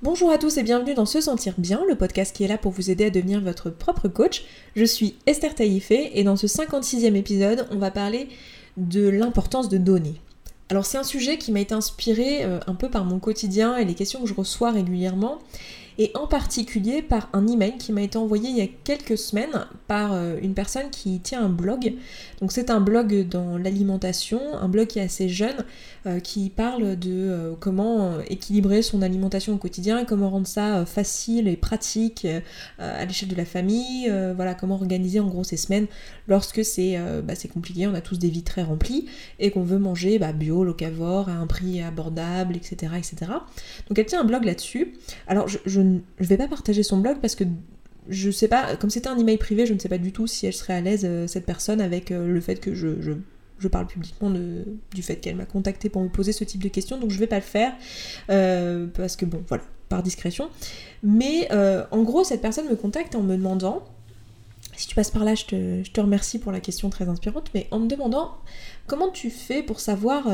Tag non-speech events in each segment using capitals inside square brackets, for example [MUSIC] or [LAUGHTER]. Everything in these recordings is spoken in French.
Bonjour à tous et bienvenue dans Se Sentir Bien, le podcast qui est là pour vous aider à devenir votre propre coach. Je suis Esther Taïfé et dans ce 56e épisode, on va parler de l'importance de donner. Alors c'est un sujet qui m'a été inspiré euh, un peu par mon quotidien et les questions que je reçois régulièrement et en particulier par un email qui m'a été envoyé il y a quelques semaines par euh, une personne qui tient un blog. Donc c'est un blog dans l'alimentation, un blog qui est assez jeune, euh, qui parle de euh, comment équilibrer son alimentation au quotidien, comment rendre ça facile et pratique à l'échelle de la famille, voilà comment organiser en gros ses semaines lorsque c'est bah, compliqué, on a tous des vies très remplies et qu'on veut manger bah, bio, locavore, à un prix abordable, etc. etc. Donc elle tient un blog là-dessus. Alors je, je je vais pas partager son blog parce que je sais pas, comme c'était un email privé, je ne sais pas du tout si elle serait à l'aise, euh, cette personne, avec euh, le fait que je, parle publiquement du fait qu'elle m'a contacté pour me poser ce type de questions, donc je vais pas le faire, euh, parce que bon, voilà, par discrétion. Mais en gros, cette personne me contacte en me demandant, si tu passes par là, je te, remercie pour la question très inspirante, mais en me demandant comment tu fais pour savoir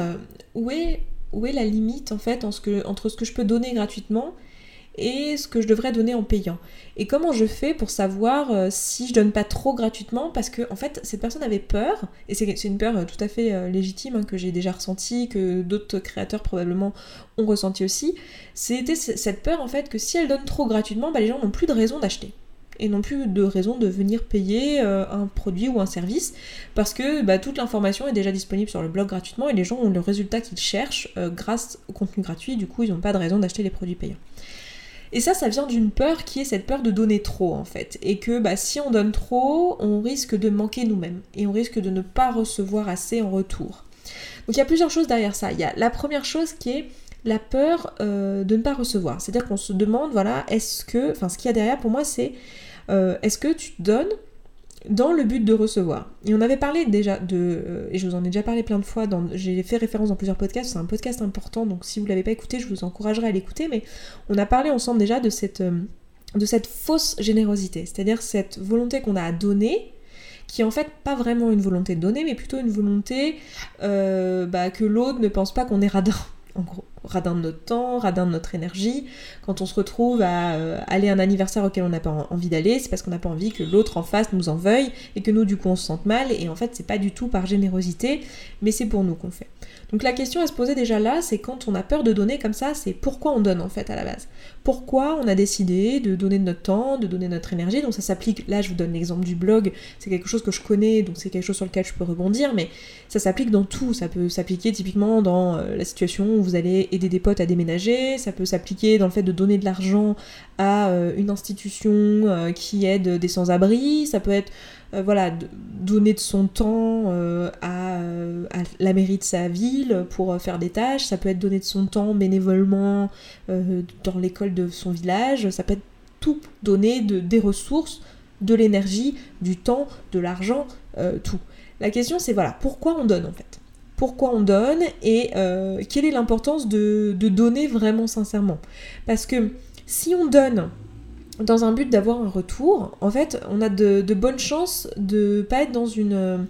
où, est, où est la limite en fait entre ce que je peux donner gratuitement et ce que je devrais donner en payant. Et comment je fais pour savoir euh, si je donne pas trop gratuitement? Parce que en fait cette personne avait peur et c'est une peur euh, tout à fait euh, légitime hein, que j'ai déjà ressentie, que d'autres créateurs probablement ont ressenti aussi. C'était cette peur en fait que si elle donne trop gratuitement, bah, les gens n'ont plus de raison d'acheter et non plus de raison de venir payer un produit ou un service parce que bah, toute l'information est déjà disponible sur le blog gratuitement et les gens ont le résultat qu'ils cherchent grâce au contenu gratuit, du coup ils n'ont pas de raison d'acheter les produits payants. Et ça, ça vient d'une peur qui est cette peur de donner trop en fait. Et que bah, si on donne trop, on risque de manquer nous-mêmes. Et on risque de ne pas recevoir assez en retour. Donc il y a plusieurs choses derrière ça. Il y a la première chose qui est la peur euh, de ne pas recevoir. C'est-à-dire qu'on se demande, voilà, est-ce que, enfin ce qu'il y a derrière pour moi, c'est euh, est-ce que tu donnes dans le but de recevoir. Et on avait parlé déjà de, euh, et je vous en ai déjà parlé plein de fois, j'ai fait référence dans plusieurs podcasts, c'est un podcast important, donc si vous ne l'avez pas écouté, je vous encouragerai à l'écouter, mais on a parlé ensemble déjà de cette, euh, de cette fausse générosité, c'est-à-dire cette volonté qu'on a à donner, qui est en fait pas vraiment une volonté de donner, mais plutôt une volonté euh, bah, que l'autre ne pense pas qu'on est radin [LAUGHS] en gros, radin de notre temps, radin de notre énergie. Quand on se retrouve à euh, aller à un anniversaire auquel on n'a pas envie d'aller, c'est parce qu'on n'a pas envie que l'autre en face nous en veuille et que nous, du coup, on se sente mal. Et en fait, c'est pas du tout par générosité, mais c'est pour nous qu'on fait. Donc la question à se poser déjà là, c'est quand on a peur de donner comme ça, c'est pourquoi on donne en fait à la base? Pourquoi on a décidé de donner notre temps, de donner notre énergie. Donc ça s'applique, là je vous donne l'exemple du blog, c'est quelque chose que je connais, donc c'est quelque chose sur lequel je peux rebondir, mais ça s'applique dans tout. Ça peut s'appliquer typiquement dans euh, la situation où vous allez aider des potes à déménager, ça peut s'appliquer dans le fait de donner de l'argent à euh, une institution euh, qui aide des sans-abri, ça peut être voilà, donner de son temps à, la mairie de sa ville pour faire des tâches, ça peut être donner de son temps bénévolement dans l'école de son village, ça peut être tout donner de, des ressources, de l'énergie, du temps, de l'argent, tout. La question c'est voilà, pourquoi on donne en fait? Pourquoi on donne et euh, quelle est l'importance de, donner vraiment sincèrement? Parce que si on donne dans un but d'avoir un retour, en fait, on a de, bonnes chances de pas être dans une,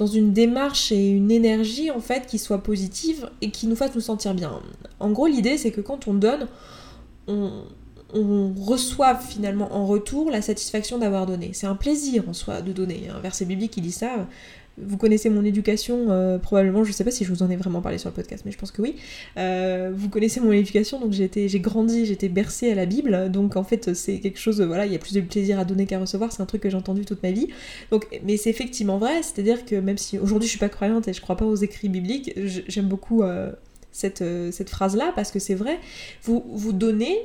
une démarche et une énergie en fait qui soit positive et qui nous fasse nous sentir bien. En gros, l'idée c'est que quand on donne, on, on reçoit finalement en retour la satisfaction d'avoir donné. C'est un plaisir en soi de donner. Un verset biblique qui dit ça. Vous connaissez mon éducation, euh, probablement, je ne sais pas si je vous en ai vraiment parlé sur le podcast, mais je pense que oui. Euh, vous connaissez mon éducation, donc j'ai grandi, j'étais bercée à la Bible, donc en fait c'est quelque chose, voilà, il y a plus de plaisir à donner qu'à recevoir, c'est un truc que j'ai entendu toute ma vie. Mais c'est effectivement vrai, c'est-à-dire que même si aujourd'hui je suis pas croyante et je crois pas aux écrits bibliques, j'aime beaucoup euh, cette, cette phrase-là parce que c'est vrai, vous, vous donnez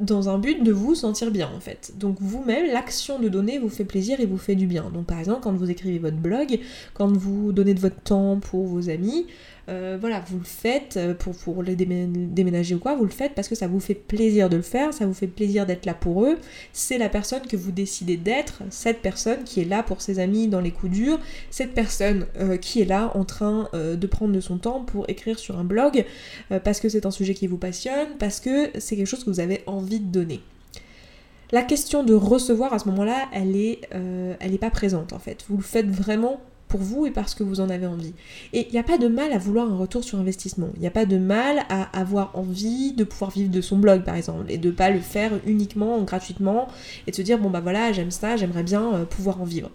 dans un but de vous sentir bien en fait. Donc vous-même, l'action de donner vous fait plaisir et vous fait du bien. Donc par exemple, quand vous écrivez votre blog, quand vous donnez de votre temps pour vos amis, euh, voilà, vous le faites euh, pour, pour les déménager ou quoi, vous le faites parce que ça vous fait plaisir de le faire, ça vous fait plaisir d'être là pour eux. C'est la personne que vous décidez d'être, cette personne qui est là pour ses amis dans les coups durs, cette personne euh, qui est là en train de prendre de son temps pour écrire sur un blog parce que c'est un sujet qui vous passionne, parce que c'est quelque chose que vous avez envie de donner. La question de recevoir à ce moment-là, elle est, elle est pas présente en fait. Vous le faites vraiment pour vous et parce que vous en avez envie. Et il n'y a pas de mal à vouloir un retour sur investissement. Il n'y a pas de mal à avoir envie de pouvoir vivre de son blog par exemple et de ne pas le faire uniquement gratuitement et de se dire bon bah voilà j'aime ça, j'aimerais bien euh, pouvoir en vivre.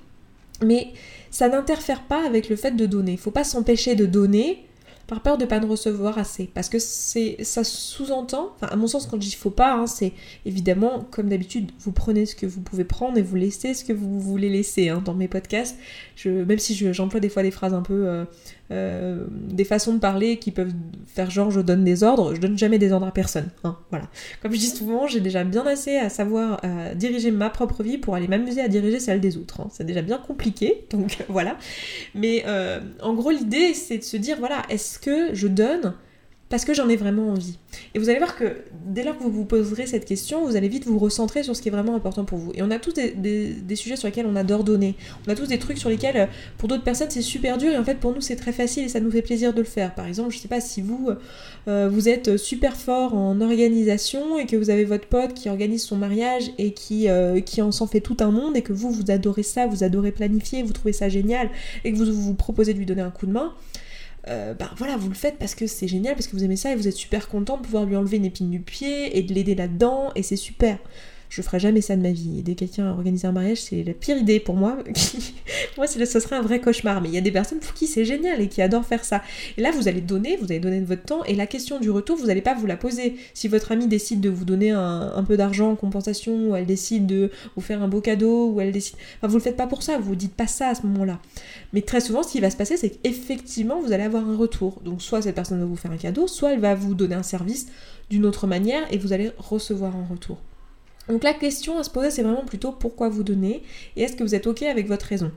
Mais ça n'interfère pas avec le fait de donner. Il ne faut pas s'empêcher de donner par peur de ne pas ne recevoir assez. Parce que c'est ça sous-entend, à mon sens quand je dis faut pas, hein, c'est évidemment comme d'habitude, vous prenez ce que vous pouvez prendre et vous laissez ce que vous voulez laisser. Hein, dans mes podcasts, même si j'emploie des fois des phrases un peu euh, euh, des façons de parler qui peuvent faire genre je donne des ordres, je donne jamais des ordres à personne. Hein, voilà. Comme je dis souvent, j'ai déjà bien assez à savoir diriger ma propre vie pour aller m'amuser à diriger celle des autres. C'est déjà bien compliqué, donc [LAUGHS] voilà. Mais euh, en gros, l'idée c'est de se dire voilà, est-ce que je donne parce que j'en ai vraiment envie. Et vous allez voir que dès lors que vous vous poserez cette question, vous allez vite vous recentrer sur ce qui est vraiment important pour vous. Et on a tous des, sujets sur lesquels on adore donner. On a tous des trucs sur lesquels, euh, pour d'autres personnes, c'est super dur et en fait, pour nous, c'est très facile et ça nous fait plaisir de le faire. Par exemple, je sais pas si vous, euh, vous êtes super fort en organisation et que vous avez votre pote qui organise son mariage et qui, euh, qui en s'en fait tout un monde et que vous, vous adorez ça, vous adorez planifier, vous trouvez ça génial et que vous vous proposez de lui donner un coup de main euh, bah voilà, vous le faites parce que c'est génial, parce que vous aimez ça et vous êtes super content de pouvoir lui enlever une épine du pied et de l'aider là-dedans, et c'est super je ferai jamais ça de ma vie. Aider quelqu'un à organiser un mariage, c'est la pire idée pour moi. [LAUGHS] moi, ce serait un vrai cauchemar. Mais il y a des personnes pour qui c'est génial et qui adorent faire ça. Et là, vous allez donner, vous allez donner de votre temps, et la question du retour, vous n'allez pas vous la poser. Si votre amie décide de vous donner un, peu d'argent en compensation, ou elle décide de vous faire un beau cadeau, ou elle décide. Enfin, vous le faites pas pour ça, vous vous dites pas ça à ce moment-là. Mais très souvent, ce qui va se passer, c'est qu'effectivement, vous allez avoir un retour. Donc, soit cette personne va vous faire un cadeau, soit elle va vous donner un service d'une autre manière et vous allez recevoir un retour. Donc la question à se poser, c'est vraiment plutôt pourquoi vous donnez et est-ce que vous êtes OK avec votre raison?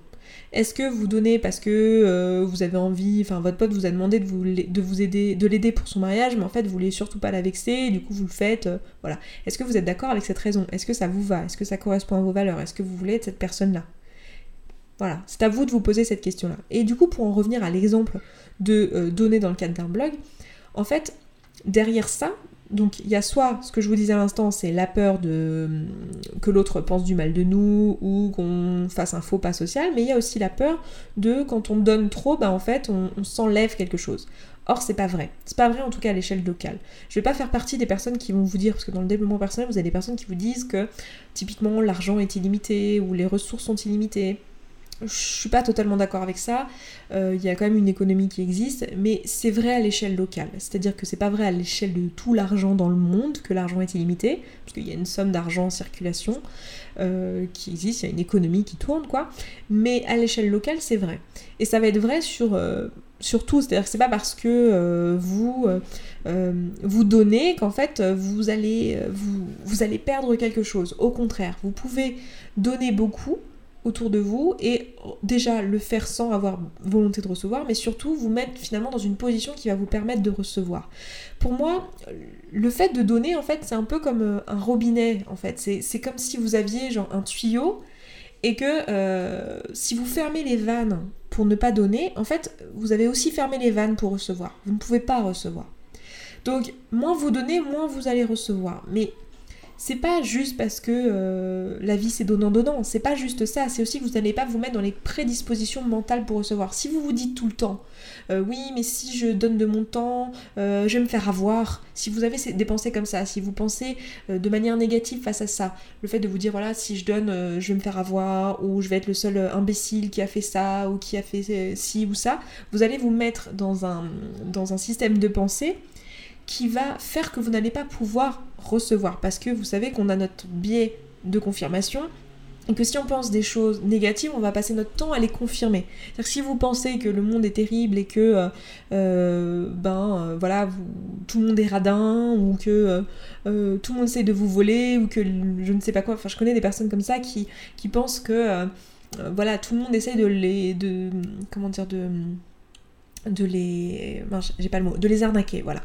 Est-ce que vous donnez parce que euh, vous avez envie, enfin votre pote vous a demandé de vous, de vous aider, de l'aider pour son mariage, mais en fait vous voulez surtout pas la vexer, du coup vous le faites, euh, voilà. Est-ce que vous êtes d'accord avec cette raison? Est-ce que ça vous va? Est-ce que ça correspond à vos valeurs? Est-ce que vous voulez être cette personne-là? Voilà, c'est à vous de vous poser cette question-là. Et du coup, pour en revenir à l'exemple de euh, donner dans le cadre d'un blog, en fait, derrière ça, donc il y a soit ce que je vous disais à l'instant, c'est la peur de que l'autre pense du mal de nous ou qu'on fasse un faux pas social, mais il y a aussi la peur de quand on donne trop, bah en fait on, s'enlève quelque chose. Or c'est pas vrai. C'est pas vrai en tout cas à l'échelle locale. Je vais pas faire partie des personnes qui vont vous dire, parce que dans le développement personnel, vous avez des personnes qui vous disent que typiquement l'argent est illimité ou les ressources sont illimitées je suis pas totalement d'accord avec ça. Euh, il y a quand même une économie qui existe, mais c'est vrai à l'échelle locale. C'est-à-dire que c'est pas vrai à l'échelle de tout l'argent dans le monde que l'argent est illimité, parce qu'il y a une somme d'argent en circulation euh, qui existe, il y a une économie qui tourne, quoi. Mais à l'échelle locale, c'est vrai. Et ça va être vrai sur, euh, sur tout. C'est-à-dire que c'est pas parce que vous vous donnez qu'en fait vous allez vous, vous allez perdre quelque chose. Au contraire, vous pouvez donner beaucoup autour de vous et déjà le faire sans avoir volonté de recevoir, mais surtout vous mettre finalement dans une position qui va vous permettre de recevoir. Pour moi, le fait de donner, en fait, c'est un peu comme euh, un robinet, en fait. C'est comme si vous aviez genre un tuyau et que euh, si vous fermez les vannes pour ne pas donner, en fait, vous avez aussi fermé les vannes pour recevoir. Vous ne pouvez pas recevoir. Donc, moins vous donnez, moins vous allez recevoir. Mais c'est pas juste parce que euh, la vie c'est donnant-donnant, c'est pas juste ça, c'est aussi que vous n'allez pas vous mettre dans les prédispositions mentales pour recevoir. Si vous vous dites tout le temps, euh, oui, mais si je donne de mon temps, euh, je vais me faire avoir, si vous avez des pensées comme ça, si vous pensez de manière négative face à ça, le fait de vous dire, voilà, si je donne, je vais me faire avoir, ou je vais être le seul imbécile qui a fait ça, ou qui a fait ci ou ça, vous allez vous mettre dans un, dans un système de pensée qui va faire que vous n'allez pas pouvoir recevoir. Parce que vous savez qu'on a notre biais de confirmation et que si on pense des choses négatives, on va passer notre temps à les confirmer. C'est-à-dire que si vous pensez que le monde est terrible et que euh, euh, ben euh, voilà, tout le monde est radin ou que tout le monde essaie de vous voler ou que je ne sais pas quoi. Enfin, je connais des personnes comme ça qui, qui pensent que voilà, tout le monde essaie de les de comment dire de de les j'ai pas le mot, de les arnaquer, voilà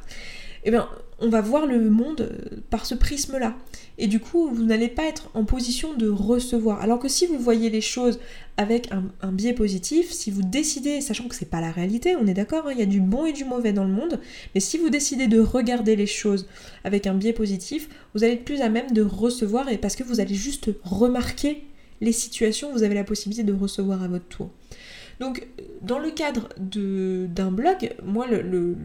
eh bien, on va voir le monde euh, par ce prisme-là. Et du coup, vous n'allez pas être en position de recevoir. Alors que si vous voyez les choses avec un, biais positif, si vous décidez, sachant que c'est pas la réalité, on est d'accord, hein, il y a du bon et du mauvais dans le monde, mais si vous décidez de regarder les choses avec un biais positif, vous allez être plus à même de recevoir et parce que vous allez juste remarquer les situations, vous avez la possibilité de recevoir à votre tour. Donc, dans le cadre d'un blog, moi, le,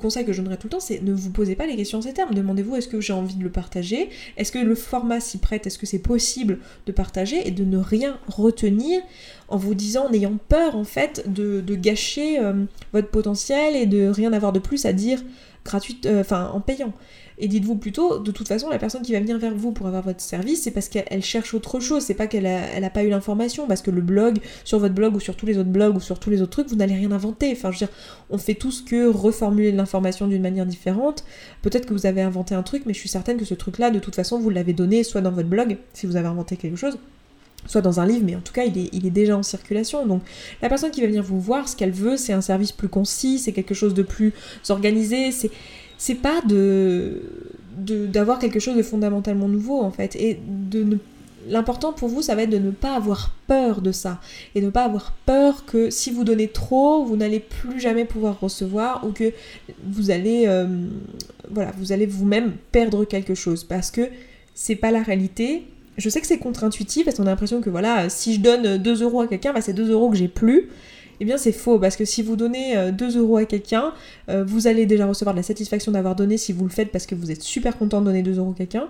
conseil que je donnerais tout le temps, c'est ne vous posez pas les questions en ces termes. Demandez-vous est-ce que j'ai envie de le partager? Est-ce que le format s'y prête? Est-ce que c'est possible de partager Et de ne rien retenir en vous disant, en ayant peur, en fait, de, gâcher euh, votre potentiel et de rien avoir de plus à dire gratuite, euh, enfin, en payant. Et dites-vous plutôt, de toute façon, la personne qui va venir vers vous pour avoir votre service, c'est parce qu'elle cherche autre chose, c'est pas qu'elle a, pas eu l'information, parce que le blog, sur votre blog ou sur tous les autres blogs ou sur tous les autres trucs, vous n'allez rien inventer. Enfin, je veux dire, on fait tout ce que reformuler l'information d'une manière différente. Peut-être que vous avez inventé un truc, mais je suis certaine que ce truc-là, de toute façon, vous l'avez donné soit dans votre blog, si vous avez inventé quelque chose, soit dans un livre, mais en tout cas, il est, déjà en circulation. Donc, la personne qui va venir vous voir, ce qu'elle veut, c'est un service plus concis, c'est quelque chose de plus organisé, c'est c'est pas de d'avoir quelque chose de fondamentalement nouveau en fait et de L'important pour vous, ça va être de ne pas avoir peur de ça et de ne pas avoir peur que si vous donnez trop, vous n'allez plus jamais pouvoir recevoir ou que vous allez, euh, voilà, vous allez vous-même perdre quelque chose parce que c'est pas la réalité. Je sais que c'est contre-intuitif parce qu'on a l'impression que voilà, si je donne 2 euros à quelqu'un, bah, c'est 2 euros que j'ai plus eh bien c'est faux parce que si vous donnez 2 euh, euros à quelqu'un, euh, vous allez déjà recevoir de la satisfaction d'avoir donné si vous le faites parce que vous êtes super content de donner 2 euros à quelqu'un.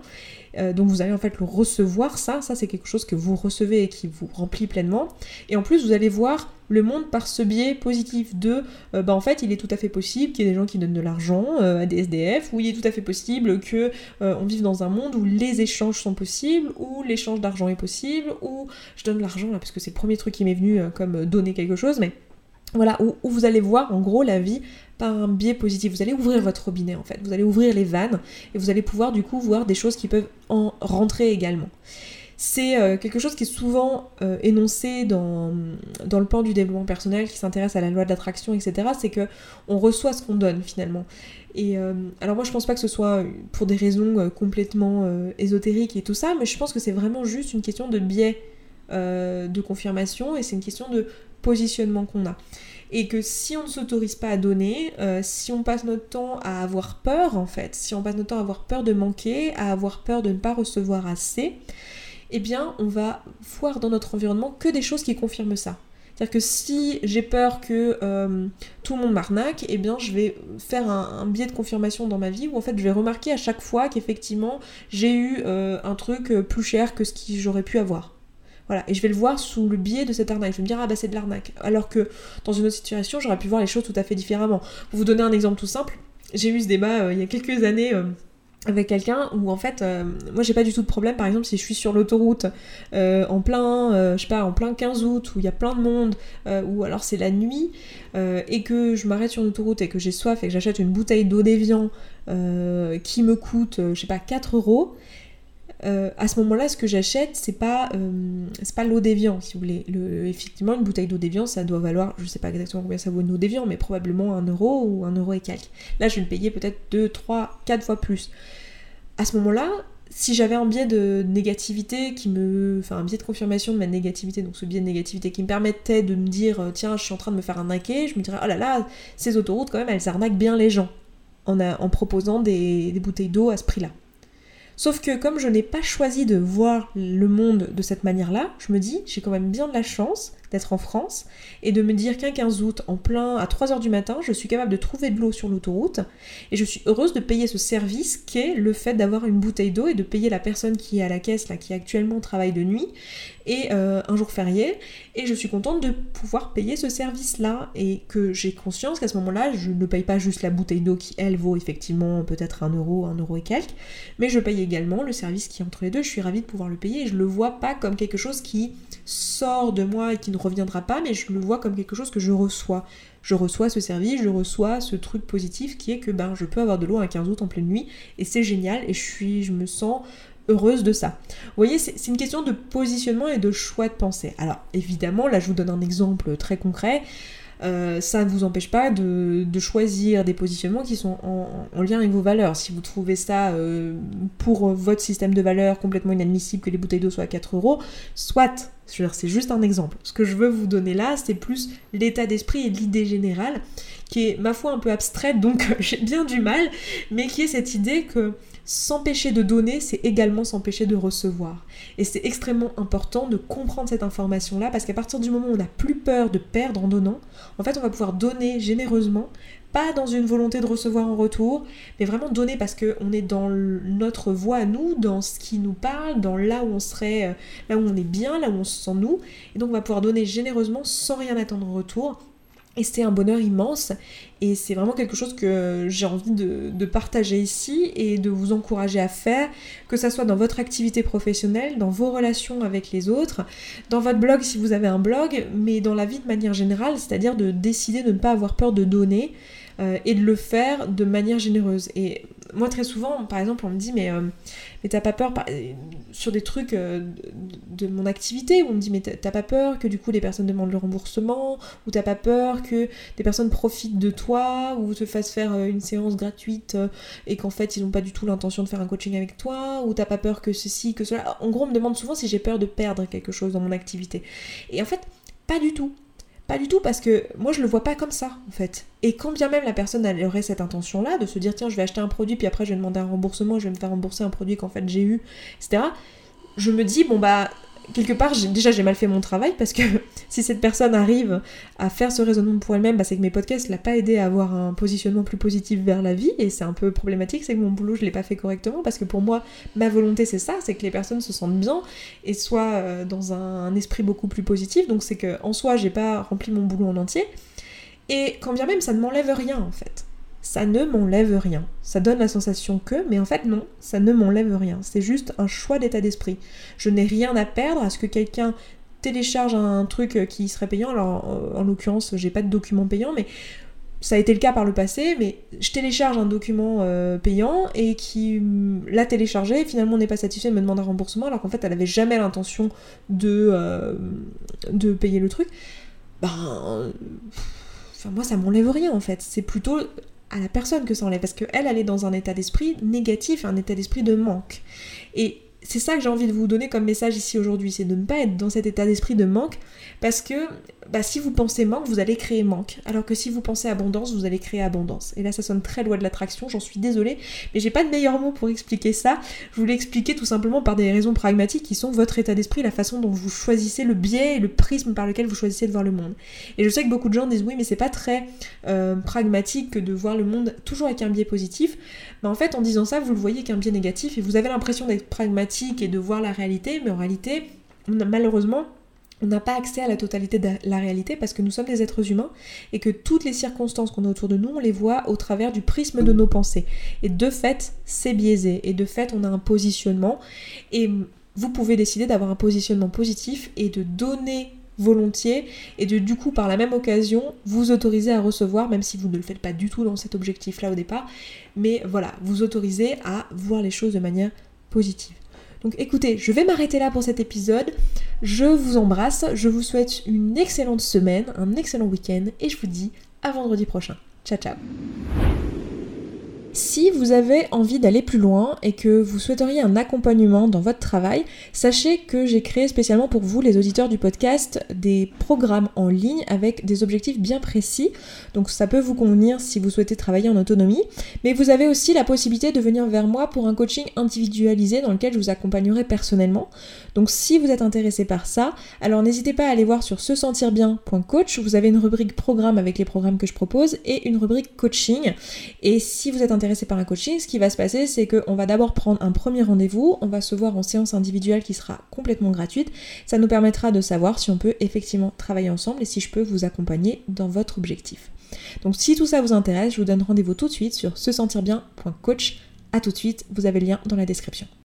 Euh, donc vous allez en fait le recevoir, ça, ça c'est quelque chose que vous recevez et qui vous remplit pleinement. Et en plus vous allez voir le monde par ce biais positif de, bah en fait il est tout à fait possible qu'il y ait des gens qui donnent de l'argent à des SDF, ou il est tout à fait possible que on vive dans un monde où les échanges sont possibles, où l'échange d'argent est possible, où je donne de l'argent là parce que c'est le premier truc qui m'est venu comme donner quelque chose, mais voilà, où, vous allez voir en gros la vie par un biais positif. Vous allez ouvrir votre robinet en fait, vous allez ouvrir les vannes et vous allez pouvoir du coup voir des choses qui peuvent en rentrer également. C'est euh, quelque chose qui est souvent euh, énoncé dans, dans, le pan du développement personnel qui s'intéresse à la loi de l'attraction, etc. C'est que on reçoit ce qu'on donne finalement. Et euh, alors moi je pense pas que ce soit pour des raisons complètement ésotériques et tout ça, mais je pense que c'est vraiment juste une question de biais de confirmation et c'est une question de positionnement qu'on a. Et que si on ne s'autorise pas à donner, euh, si on passe notre temps à avoir peur en fait, si on passe notre temps à avoir peur de manquer, à avoir peur de ne pas recevoir assez, eh bien on va voir dans notre environnement que des choses qui confirment ça. C'est-à-dire que si j'ai peur que euh, tout le monde m'arnaque, eh bien je vais faire un, biais de confirmation dans ma vie où en fait je vais remarquer à chaque fois qu'effectivement j'ai eu euh, un truc plus cher que ce que j'aurais pu avoir. Voilà, et je vais le voir sous le biais de cette arnaque. Je vais me dire, ah bah c'est de l'arnaque. Alors que dans une autre situation, j'aurais pu voir les choses tout à fait différemment. Pour vous donner un exemple tout simple, j'ai eu ce débat euh, il y a quelques années. Euh, avec quelqu'un où en fait euh, moi j'ai pas du tout de problème par exemple si je suis sur l'autoroute en plein je sais pas en plein 15 août où il y a plein de monde ou alors c'est la nuit et que je m'arrête sur l'autoroute et que j'ai soif et que j'achète une bouteille d'eau d'évian qui me coûte je sais pas 4 euros euh, à ce moment-là, ce que j'achète, c'est pas, euh, pas l'eau d'évian, si vous voulez. Le, effectivement, une bouteille d'eau d'évian, ça doit valoir, je sais pas exactement combien ça vaut une eau d'évian, mais probablement un euro ou un euro et quelques. Là, je vais le payer peut-être 2, 3, 4 fois plus. À ce moment-là, si j'avais un biais de négativité qui me. Enfin, un biais de confirmation de ma négativité, donc ce biais de négativité qui me permettait de me dire, euh, tiens, je suis en train de me faire arnaquer, je me dirais, oh là là, ces autoroutes, quand même, elles arnaquent bien les gens en, en proposant des bouteilles d'eau à ce prix-là. Sauf que comme je n'ai pas choisi de voir le monde de cette manière-là, je me dis, j'ai quand même bien de la chance d'être en France et de me dire qu'un 15 août, en plein à 3h du matin, je suis capable de trouver de l'eau sur l'autoroute et je suis heureuse de payer ce service qu'est le fait d'avoir une bouteille d'eau et de payer la personne qui est à la caisse, là, qui actuellement travaille de nuit et euh, un jour férié. Et je suis contente de pouvoir payer ce service-là et que j'ai conscience qu'à ce moment-là, je ne paye pas juste la bouteille d'eau qui, elle, vaut effectivement peut-être un euro, un euro et quelques, mais je paye également le service qui entre les deux, je suis ravie de pouvoir le payer et je le vois pas comme quelque chose qui sort de moi et qui ne reviendra pas, mais je le vois comme quelque chose que je reçois. Je reçois ce service, je reçois ce truc positif qui est que ben, je peux avoir de l'eau un 15 août en pleine nuit et c'est génial et je, suis, je me sens heureuse de ça. Vous voyez, c'est une question de positionnement et de choix de pensée. Alors évidemment, là je vous donne un exemple très concret. Euh, ça ne vous empêche pas de, choisir des positionnements qui sont en, lien avec vos valeurs. Si vous trouvez ça euh, pour votre système de valeurs complètement inadmissible que les bouteilles d'eau soient à 4 euros, soit C'est juste un exemple. Ce que je veux vous donner là, c'est plus l'état d'esprit et l'idée générale, qui est ma foi un peu abstraite, donc [LAUGHS] j'ai bien du mal, mais qui est cette idée que s'empêcher de donner, c'est également s'empêcher de recevoir. Et c'est extrêmement important de comprendre cette information-là, parce qu'à partir du moment où on n'a plus peur de perdre en donnant, en fait on va pouvoir donner généreusement, pas dans une volonté de recevoir en retour, mais vraiment donner parce qu'on est dans notre voie à nous, dans ce qui nous parle, dans là où on serait, euh, là où on est bien, là où on se sent nous. Et donc on va pouvoir donner généreusement sans rien attendre en retour. Et c'est un bonheur immense et c'est vraiment quelque chose que j'ai envie de, partager ici et de vous encourager à faire, que ça soit dans votre activité professionnelle, dans vos relations avec les autres, dans votre blog si vous avez un blog, mais dans la vie de manière générale, c'est-à-dire de décider de ne pas avoir peur de donner, euh, et de le faire de manière généreuse. Et moi, très souvent, par exemple, on me dit, mais, euh, t'as pas peur, sur des trucs euh, de, mon activité, où on me dit, mais t'as pas peur que du coup les personnes demandent le remboursement, ou t'as pas peur que des personnes profitent de toi, ou te fassent faire une séance gratuite et qu'en fait ils n'ont pas du tout l'intention de faire un coaching avec toi, ou t'as pas peur que ceci, que cela. En gros, on me demande souvent si j'ai peur de perdre quelque chose dans mon activité. Et en fait, pas du tout. Pas du tout, parce que moi je le vois pas comme ça en fait. Et quand bien même la personne aurait cette intention-là, de se dire tiens je vais acheter un produit, puis après je vais demander un remboursement, je vais me faire rembourser un produit qu'en fait j'ai eu, etc. Je me dis bon bah quelque part, déjà j'ai mal fait mon travail parce que [LAUGHS] si cette personne arrive à faire ce raisonnement pour elle-même, bah, c'est que mes podcasts l'ont pas aidé à avoir un positionnement plus positif vers la vie et c'est un peu problématique, c'est que mon boulot je l'ai pas fait correctement parce que pour moi ma volonté c'est ça, c'est que les personnes se sentent bien et soient euh, dans un, esprit beaucoup plus positif, donc c'est que en soi j'ai pas rempli mon boulot en entier. Et quand bien même ça ne m'enlève rien en fait ça ne m'enlève rien. Ça donne la sensation que, mais en fait non, ça ne m'enlève rien. C'est juste un choix d'état d'esprit. Je n'ai rien à perdre à ce que quelqu'un télécharge un truc qui serait payant. Alors en l'occurrence, j'ai pas de document payant, mais ça a été le cas par le passé, mais je télécharge un document euh, payant et qui l'a téléchargé et finalement n'est pas satisfait me demande un remboursement alors qu'en fait elle avait jamais l'intention de, euh, de payer le truc. Ben. Enfin, moi ça m'enlève rien en fait. C'est plutôt à la personne que ça enlève, parce qu'elle, elle est dans un état d'esprit négatif, un état d'esprit de manque. Et c'est ça que j'ai envie de vous donner comme message ici aujourd'hui, c'est de ne pas être dans cet état d'esprit de manque, parce que bah, si vous pensez manque, vous allez créer manque. Alors que si vous pensez abondance, vous allez créer abondance. Et là, ça sonne très loi de l'attraction, j'en suis désolée, mais j'ai pas de meilleur mot pour expliquer ça. Je vous l'expliquer tout simplement par des raisons pragmatiques qui sont votre état d'esprit, la façon dont vous choisissez le biais et le prisme par lequel vous choisissez de voir le monde. Et je sais que beaucoup de gens disent oui, mais c'est pas très euh, pragmatique que de voir le monde toujours avec un biais positif. Mais en fait, en disant ça, vous le voyez qu'un biais négatif et vous avez l'impression d'être pragmatique et de voir la réalité, mais en réalité, malheureusement, on n'a pas accès à la totalité de la réalité parce que nous sommes des êtres humains et que toutes les circonstances qu'on a autour de nous, on les voit au travers du prisme de nos pensées. Et de fait, c'est biaisé. Et de fait, on a un positionnement. Et vous pouvez décider d'avoir un positionnement positif et de donner volontiers et de du coup par la même occasion vous autoriser à recevoir même si vous ne le faites pas du tout dans cet objectif là au départ mais voilà vous autorisez à voir les choses de manière positive donc écoutez, je vais m'arrêter là pour cet épisode. Je vous embrasse, je vous souhaite une excellente semaine, un excellent week-end et je vous dis à vendredi prochain. Ciao ciao si vous avez envie d'aller plus loin et que vous souhaiteriez un accompagnement dans votre travail, sachez que j'ai créé spécialement pour vous, les auditeurs du podcast, des programmes en ligne avec des objectifs bien précis. Donc ça peut vous convenir si vous souhaitez travailler en autonomie. Mais vous avez aussi la possibilité de venir vers moi pour un coaching individualisé dans lequel je vous accompagnerai personnellement. Donc si vous êtes intéressé par ça, alors n'hésitez pas à aller voir sur se sentir bien.coach. Vous avez une rubrique programme avec les programmes que je propose et une rubrique coaching. Et si vous êtes par un coaching, ce qui va se passer, c'est qu'on va d'abord prendre un premier rendez-vous, on va se voir en séance individuelle qui sera complètement gratuite. Ça nous permettra de savoir si on peut effectivement travailler ensemble et si je peux vous accompagner dans votre objectif. Donc si tout ça vous intéresse, je vous donne rendez-vous tout de suite sur se sentir bien.coach. A tout de suite, vous avez le lien dans la description.